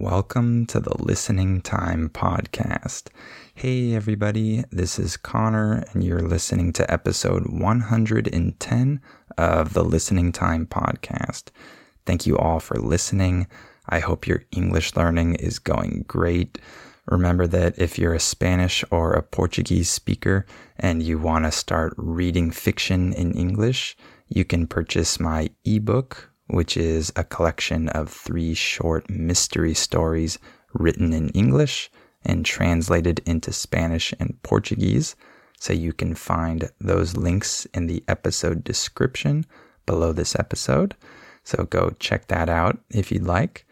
Welcome to the Listening Time Podcast. Hey everybody, this is Connor and you're listening to episode 110 of the Listening Time Podcast. Thank you all for listening. I hope your English learning is going great. Remember that if you're a Spanish or a Portuguese speaker and you want to start reading fiction in English, you can purchase my ebook, which is a collection of three short mystery stories written in English and translated into Spanish and Portuguese. So you can find those links in the episode description below this episode. So go check that out if you'd like.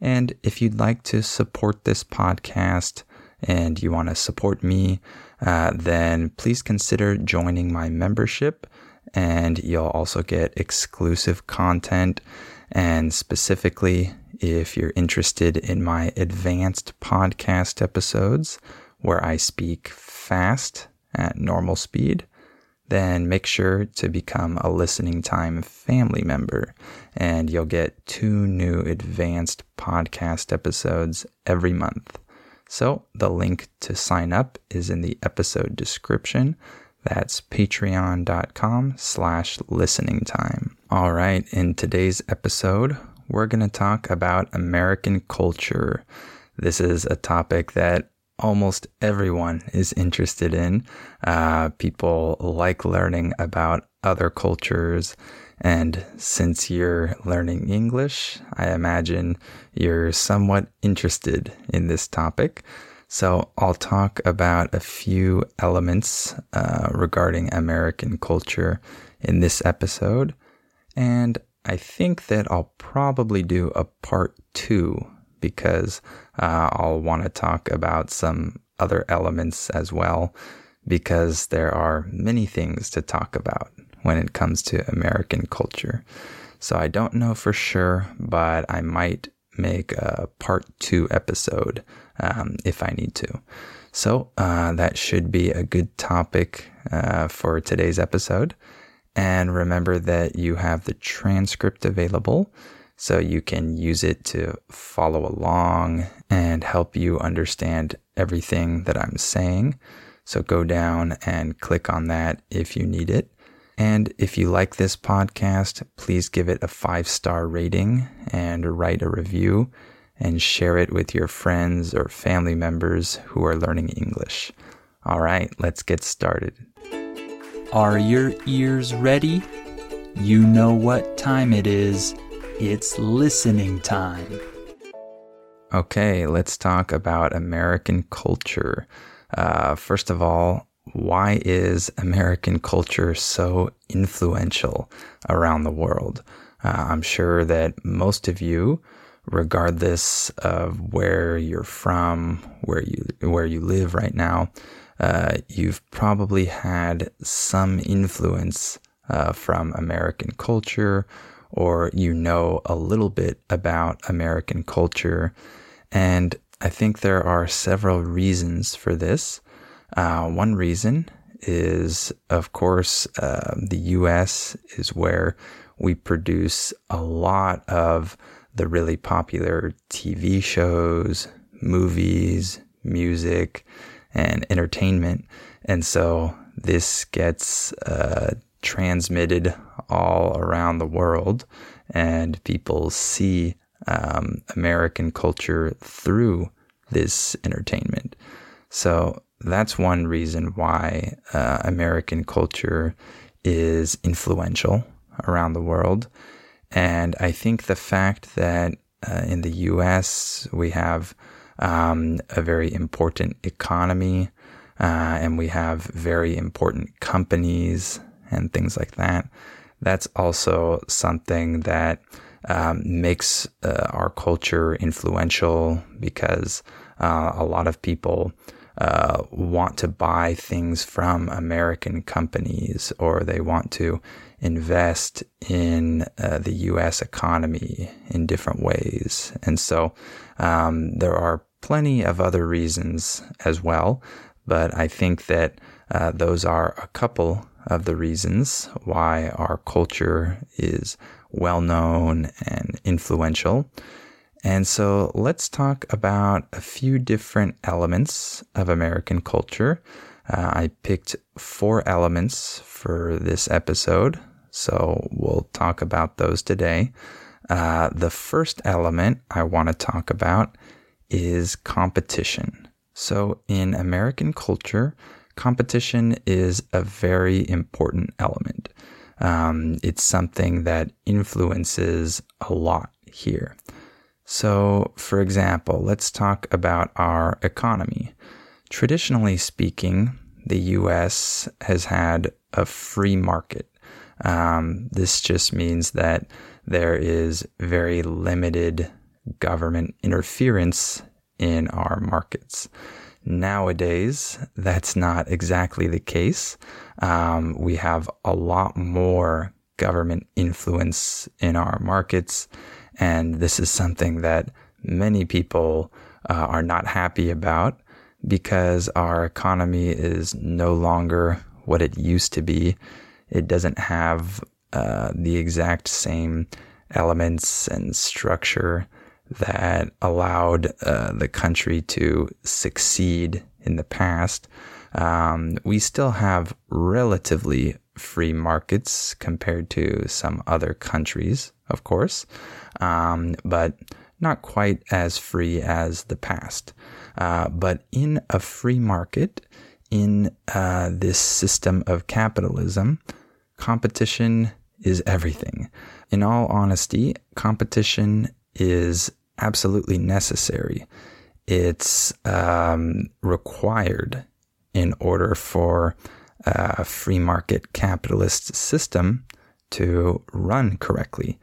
And if you'd like to support this podcast and you want to support me, uh, then please consider joining my membership. And you'll also get exclusive content. And specifically, if you're interested in my advanced podcast episodes where I speak fast at normal speed, then make sure to become a listening time family member and you'll get two new advanced podcast episodes every month. So the link to sign up is in the episode description. That's patreon.com slash listening time. All right, in today's episode, we're going to talk about American culture. This is a topic that almost everyone is interested in. Uh, people like learning about other cultures. And since you're learning English, I imagine you're somewhat interested in this topic. So, I'll talk about a few elements uh, regarding American culture in this episode. And I think that I'll probably do a part two because uh, I'll want to talk about some other elements as well, because there are many things to talk about when it comes to American culture. So I don't know for sure, but I might make a part two episode um, if I need to. So uh, that should be a good topic uh, for today's episode. And remember that you have the transcript available so you can use it to follow along and help you understand everything that I'm saying. So go down and click on that if you need it. And if you like this podcast, please give it a five star rating and write a review and share it with your friends or family members who are learning English. All right, let's get started. Are your ears ready? You know what time it is. It's listening time. Okay, let's talk about American culture. Uh, first of all, why is American culture so influential around the world? Uh, I'm sure that most of you, regardless of where you're from, where you where you live right now, uh, you've probably had some influence uh, from American culture or you know a little bit about American culture. And I think there are several reasons for this. Uh, one reason is, of course, uh, the US is where we produce a lot of the really popular TV shows, movies, music, and entertainment. And so this gets uh, transmitted all around the world, and people see um, American culture through this entertainment. So that's one reason why uh, American culture is influential around the world. And I think the fact that uh, in the US we have um, a very important economy uh, and we have very important companies and things like that. That's also something that um, makes uh, our culture influential because uh, a lot of people uh, want to buy things from American companies or they want to invest in uh, the US economy in different ways. And so um, there are plenty of other reasons as well, but I think that uh, those are a couple of the reasons why our culture is well known and influential. And so let's talk about a few different elements of American culture. Uh, I picked four elements for this episode, so we'll talk about those today. Uh, the first element I want to talk about is competition. So in American culture, competition is a very important element. Um, it's something that influences a lot here. So, for example, let's talk about our economy. Traditionally speaking, the US has had a free market. Um, this just means that there is very limited government interference in our markets. Nowadays, that's not exactly the case. Um, we have a lot more government influence in our markets, and this is something that many people uh, are not happy about because our economy is no longer what it used to be. It doesn't have uh, the exact same elements and structure that allowed uh, the country to succeed in the past. Um, we still have relatively free markets compared to some other countries, of course, um, but not quite as free as the past. Uh, but in a free market, in uh, this system of capitalism, competition is everything. In all honesty, competition is absolutely necessary. it's um, required in order for a free market capitalist system to run correctly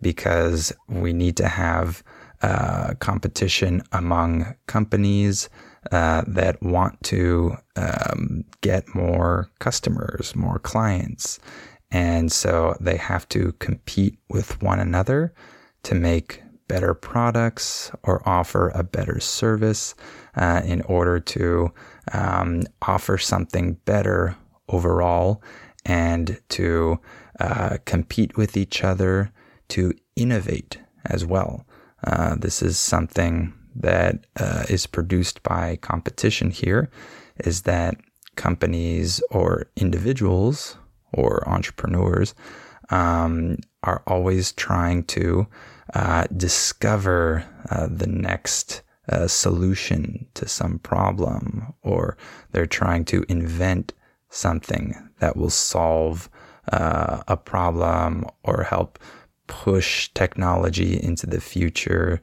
because we need to have uh, competition among companies uh, that want to um, get more customers, more clients. And so they have to compete with one another to make better products or offer a better service uh, in order to um, offer something better overall and to uh, compete with each other, to innovate as well. Uh, this is something that uh, is produced by competition here is that companies or individuals or entrepreneurs um, are always trying to uh, discover uh, the next uh, solution to some problem, or they're trying to invent something that will solve uh, a problem or help push technology into the future.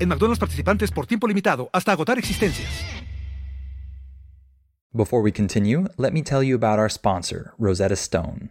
En McDonald's participantes por tiempo limitado hasta agotar existencias. Before we continue, let me tell you about our sponsor, Rosetta Stone.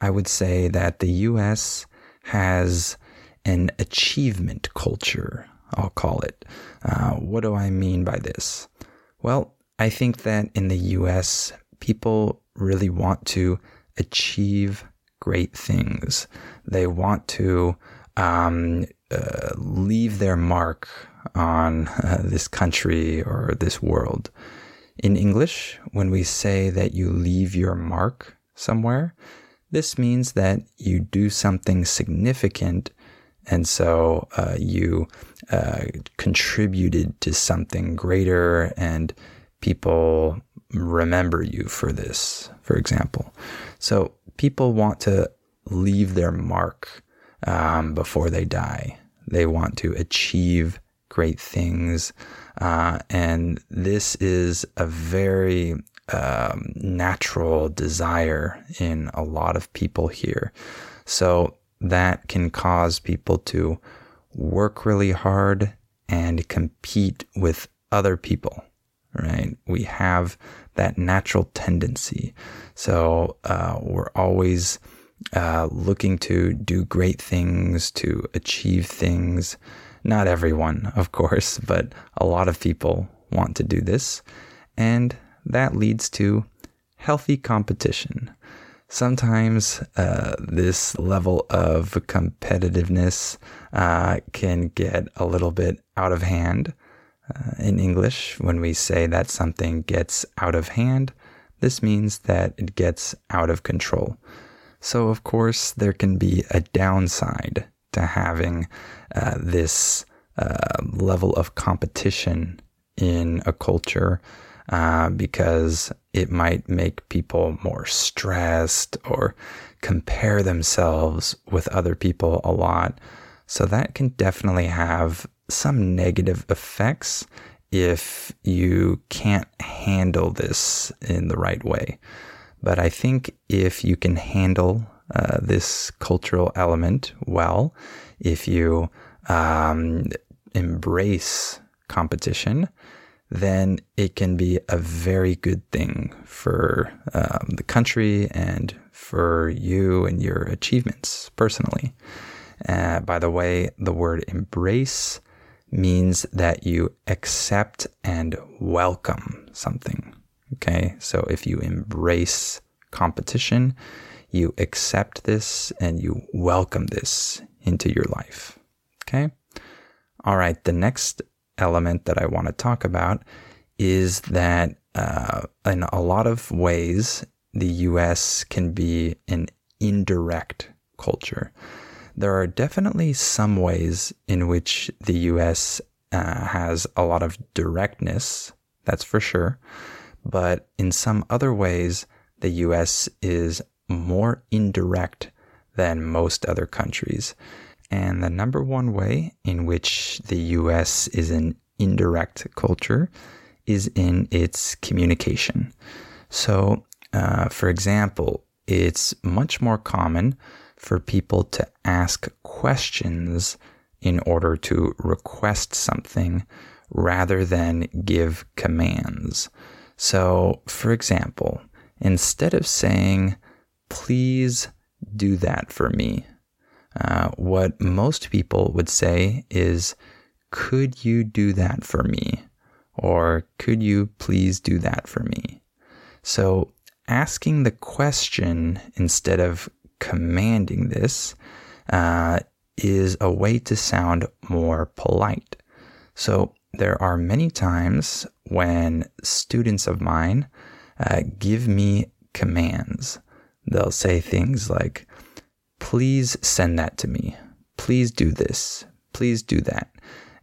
I would say that the US has an achievement culture, I'll call it. Uh, what do I mean by this? Well, I think that in the US, people really want to achieve great things. They want to um, uh, leave their mark on uh, this country or this world. In English, when we say that you leave your mark somewhere, this means that you do something significant and so uh, you uh, contributed to something greater and people remember you for this, for example. So people want to leave their mark um, before they die. They want to achieve great things. Uh, and this is a very um, natural desire in a lot of people here. So that can cause people to work really hard and compete with other people, right? We have that natural tendency. So uh, we're always uh, looking to do great things, to achieve things. Not everyone, of course, but a lot of people want to do this. And that leads to healthy competition. sometimes uh, this level of competitiveness uh, can get a little bit out of hand. Uh, in English, when we say that something gets out of hand, this means that it gets out of control. So, of course, there can be a downside to having uh, this uh, level of competition in a culture uh, because it might make people more stressed or compare themselves with other people a lot. So that can definitely have some negative effects if you can't handle this in the right way. But I think if you can handle uh, this cultural element well, if you um, embrace competition, then it can be a very good thing for um, the country and for you and your achievements personally. Uh, by the way, the word embrace means that you accept and welcome something. Okay, so if you embrace competition, you accept this and you welcome this into your life. Okay, all right, the next element that I want to talk about is that uh, in a lot of ways, the US can be an indirect culture. There are definitely some ways in which the US uh, has a lot of directness, that's for sure. But in some other ways, the US is more indirect than most other countries. And the number one way in which the US is an indirect culture is in its communication. So, uh, for example, it's much more common for people to ask questions in order to request something rather than give commands. So, for example, instead of saying, please do that for me, uh, what most people would say is, Could you do that for me? Or could you please do that for me? So asking the question instead of commanding this uh, is a way to sound more polite. So there are many times when students of mine uh, give me commands. They'll say things like, please send that to me. Please do this. Please do that.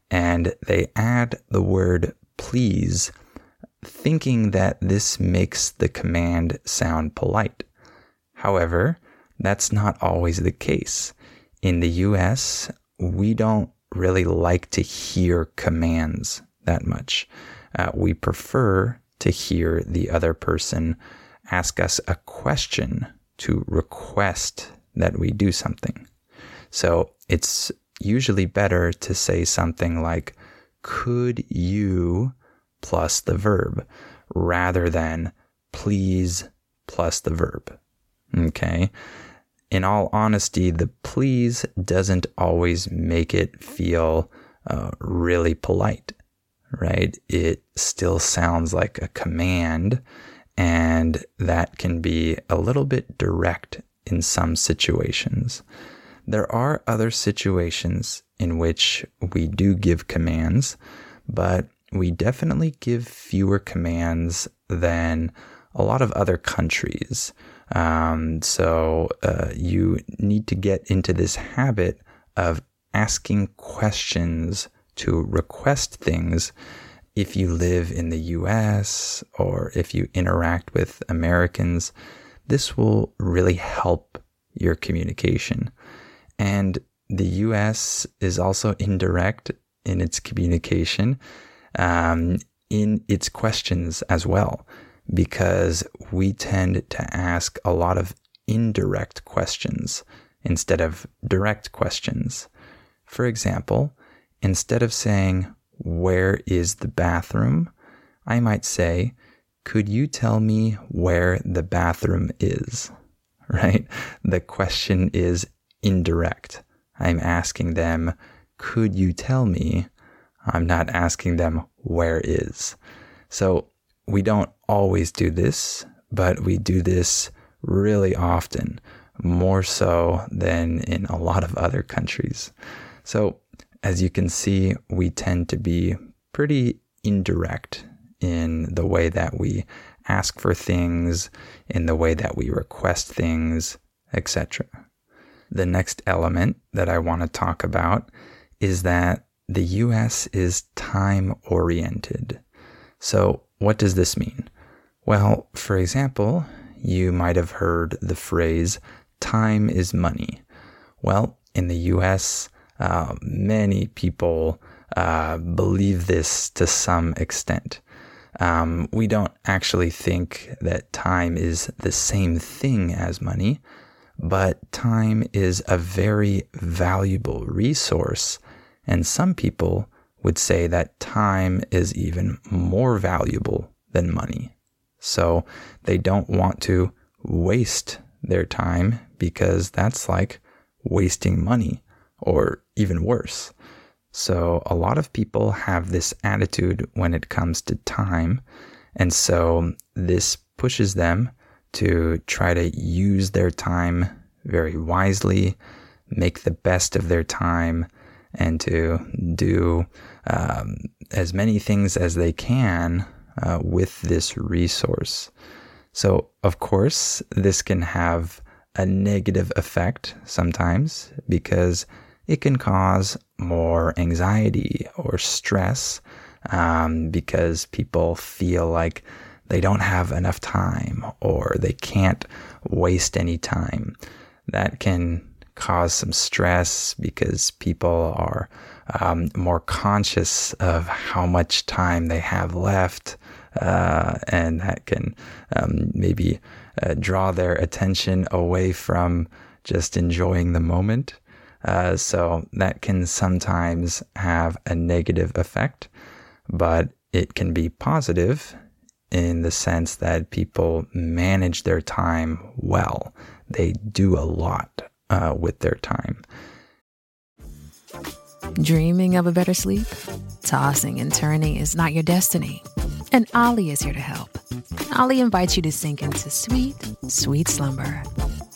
And they add the word please, thinking that this makes the command sound polite. However, that's not always the case. In the US, we don't really like to hear commands that much. Uh, we prefer to hear the other person ask us a question to request that we do something. So it's usually better to say something like, Could you plus the verb rather than please plus the verb? Okay. In all honesty, the please doesn't always make it feel uh, really polite, right? It still sounds like a command, and that can be a little bit direct in some situations. There are other situations in which we do give commands, but we definitely give fewer commands than a lot of other countries. Um, so uh, you need to get into this habit of asking questions to request things if you live in the US or if you interact with Americans. This will really help your communication. And the US is also indirect in its communication, um, in its questions as well, because we tend to ask a lot of indirect questions instead of direct questions. For example, instead of saying, Where is the bathroom? I might say, Could you tell me where the bathroom is? Right? The question is indirect. I'm asking them, could you tell me? I'm not asking them, where is? So we don't always do this, but we do this really often, more so than in a lot of other countries. So, as you can see, we tend to be pretty indirect in the way that we ask for things, in the way that we request things, etc. The next element that I want to talk about is that the US is time oriented. So, what does this mean? Well, for example, you might have heard the phrase, time is money. Well, in the US, uh, many people uh, believe this to some extent. Um, we don't actually think that time is the same thing as money, but time is a very valuable resource. And some people would say that time is even more valuable than money. So they don't want to waste their time because that's like wasting money or even worse. So a lot of people have this attitude when it comes to time. And so this pushes them to try to use their time very wisely, make the best of their time, and to do um, as many things as they can uh, with this resource. So, of course, this can have a negative effect sometimes because it can cause more anxiety or stress um, because people feel like they don't have enough time or they can't waste any time. That can cause some stress because people are um, more conscious of how much time they have left. Uh, and that can um, maybe uh, draw their attention away from just enjoying the moment. Uh, so that can sometimes have a negative effect, but it can be positive in the sense that people manage their time well. They do a lot uh, with their time. Dreaming of a better sleep? Tossing and turning is not your destiny. And Olly is here to help. Olly invites you to sink into sweet, sweet slumber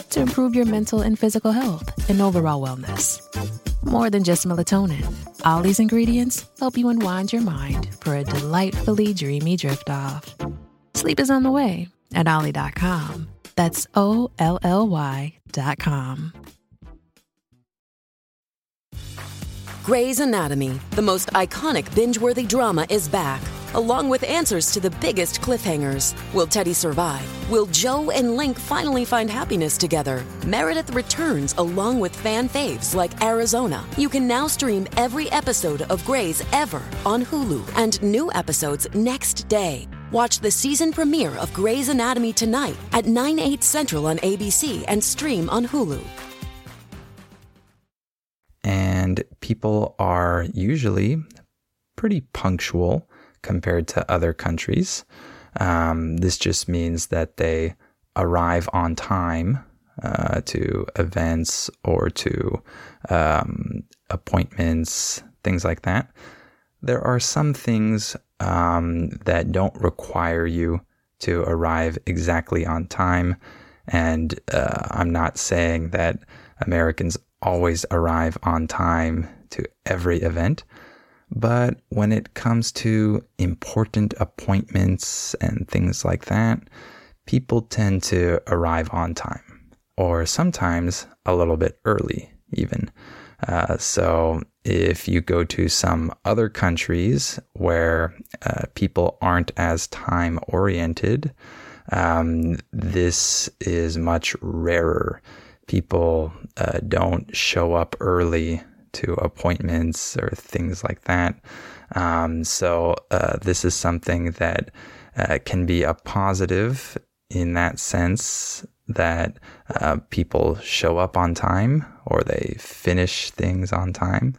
to improve your mental and physical health and overall wellness. More than just melatonin, Olly's ingredients help you unwind your mind for a delightfully dreamy drift off. Sleep is on the way at Olly.com. That's O L L Y.com. Grey's Anatomy, the most iconic binge worthy drama, is back along with answers to the biggest cliffhangers. Will Teddy survive? Will Jo and Link finally find happiness together? Meredith returns along with fan faves like Arizona. You can now stream every episode of Grey's ever on Hulu and new episodes next day. Watch the season premiere of Grey's Anatomy tonight at 9, 8 central on ABC and stream on Hulu. And people are usually pretty punctual compared to other countries. Um, this just means that they arrive on time uh, to events or to um, appointments, things like that. There are some things um, that don't require you to arrive exactly on time. And uh, I'm not saying that Americans always arrive on time to every event. But when it comes to important appointments and things like that, people tend to arrive on time, or sometimes a little bit early, even. Uh, so if you go to some other countries where uh, people aren't as time oriented, um, this is much rarer. People uh, don't show up early to appointments or things like that. Um, so uh, this is something that uh, can be a positive in that sense that uh, people show up on time or they finish things on time.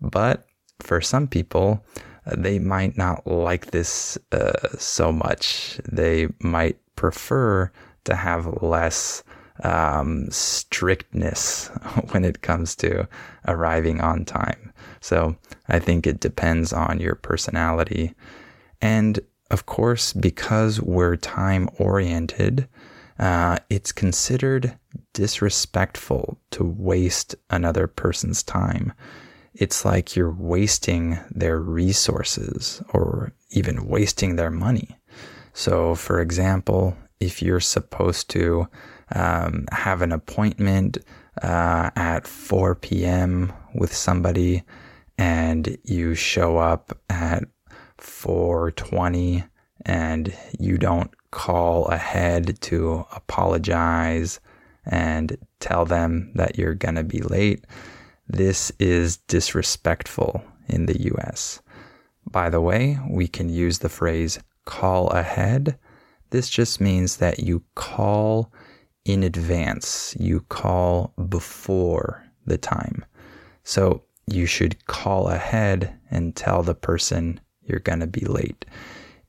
But for some people, uh, they might not like this uh, so much. They might prefer to have less um, strictness when it comes to arriving on time. So I think it depends on your personality. And of course, because we're time oriented, uh, it's considered disrespectful to waste another person's time. It's like you're wasting their resources or even wasting their money. So, for example, if you're supposed to um, have an appointment uh, at 4 p.m. with somebody and you show up at 4:20 and you don't call ahead to apologize and tell them that you're going to be late, this is disrespectful in the US. By the way, we can use the phrase call ahead. This just means that you call in advance, you call before the time. So you should call ahead and tell the person you're going to be late.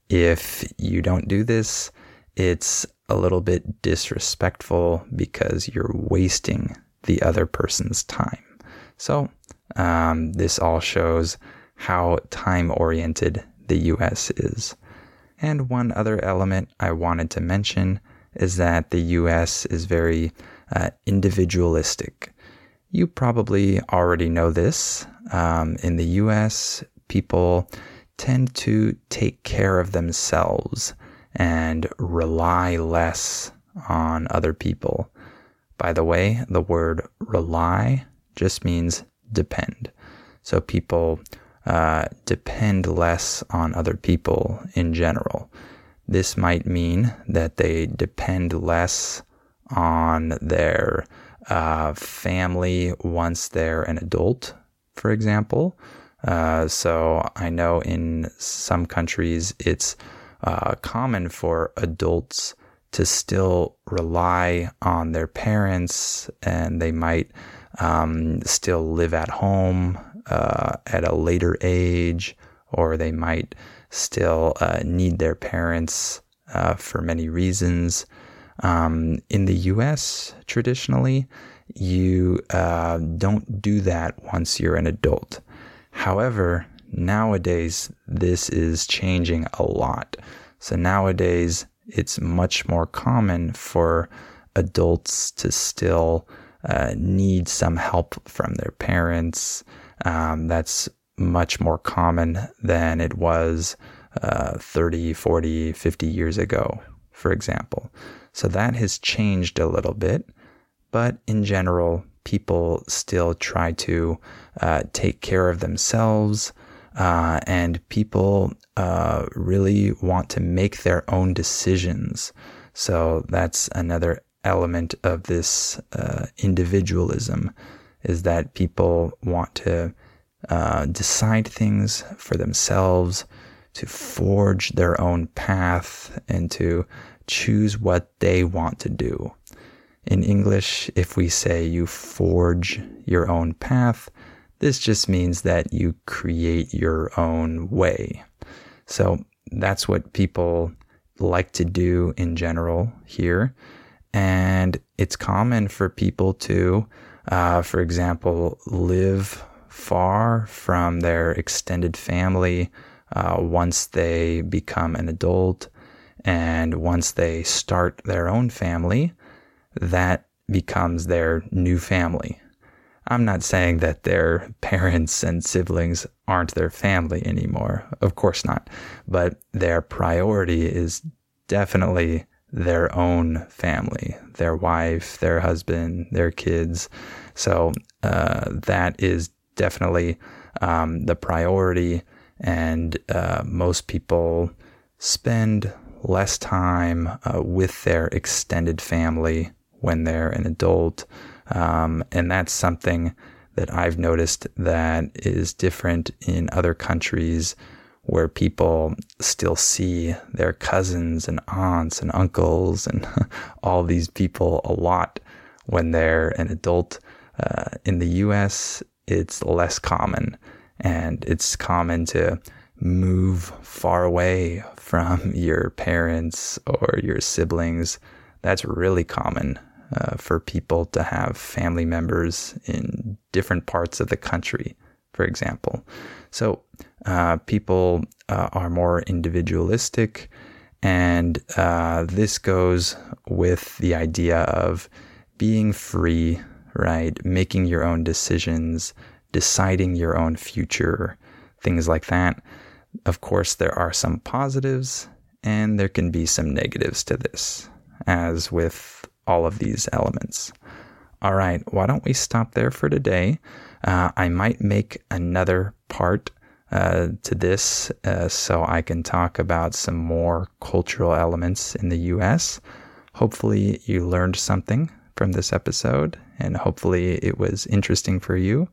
If you don't do this, it's a little bit disrespectful because you're wasting the other person's time. So, um, this all shows how time oriented the US is. And one other element I wanted to mention is that the US is very uh, individualistic. You probably already know this. Um, in the US, people tend to take care of themselves and rely less on other people. By the way, the word rely just means depend. So people uh, depend less on other people in general. This might mean that they depend less on their uh, family once they're an adult, for example. Uh, so I know in some countries it's uh, common for adults to still rely on their parents and they might um, still live at home uh, at a later age or they might still uh, need their parents uh, for many reasons. Um, in the US, traditionally, you uh, don't do that once you're an adult. However, nowadays, this is changing a lot. So nowadays, it's much more common for adults to still uh, need some help from their parents. Um, that's much more common than it was uh, 30, 40, 50 years ago, for example. So that has changed a little bit. But in general, people still try to uh, take care of themselves. Uh, and people uh, really want to make their own decisions. So that's another element of this uh, individualism is that people want to uh, decide things for themselves, to forge their own path, and to choose what they want to do. In English, if we say you forge your own path, this just means that you create your own way. So that's what people like to do in general here. And it's common for people to, uh, for example, live far from their extended family uh, once they become an adult. And once they start their own family, that becomes their new family. I'm not saying that their parents and siblings aren't their family anymore. Of course not. But their priority is definitely their own family, their wife, their husband, their kids. So uh, that is definitely um, the priority. And uh, most people spend less time uh, with their extended family when they're an adult. Um, and that's something that I've noticed that is different in other countries where people still see their cousins and aunts and uncles and all these people a lot when they're an adult. Uh, in the US, it's less common, and it's common to move far away from your parents or your siblings. That's really common uh, for people to have family members in different parts of the country, for example. So uh, people uh, are more individualistic And uh, this goes with the idea of being free, right? Making your own decisions, deciding your own future, things like that. Of course, there are some positives and there can be some negatives to this, as with all of these elements. All right, why don't we stop there for today? Uh, I might make another part uh, to this uh, so I can talk about some more cultural elements in the US. Hopefully, you learned something from this episode, and hopefully, it was interesting for you.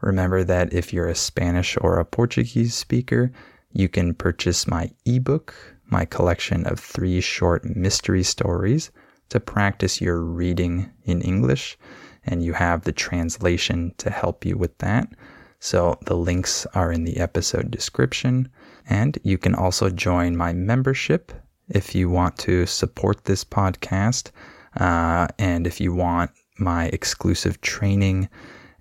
Remember that if you're a Spanish or a Portuguese speaker, you can purchase my ebook, my collection of three short mystery stories to practice your reading in English, and you have the translation to help you with that. So the links are in the episode description. And you can also join my membership if you want to support this podcast. Uh, and if you want my exclusive training,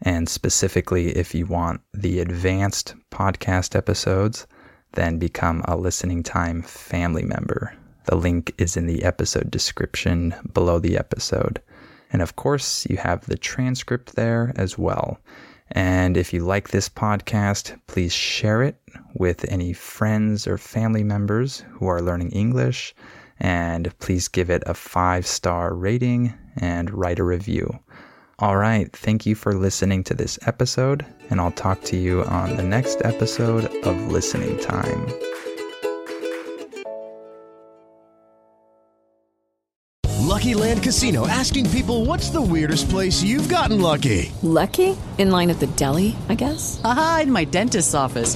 and specifically if you want the advanced podcast episodes, then become a listening time family member. The link is in the episode description below the episode. And of course, you have the transcript there as well. And if you like this podcast, please share it with any friends or family members who are learning English. And please give it a five star rating and write a review. All right. Thank you for listening to this episode, and I'll talk to you on the next episode of Listening Time. Lucky Land Casino asking people what's the weirdest place you've gotten lucky? Lucky? In line at the deli, I guess? Aha, in my dentist's office.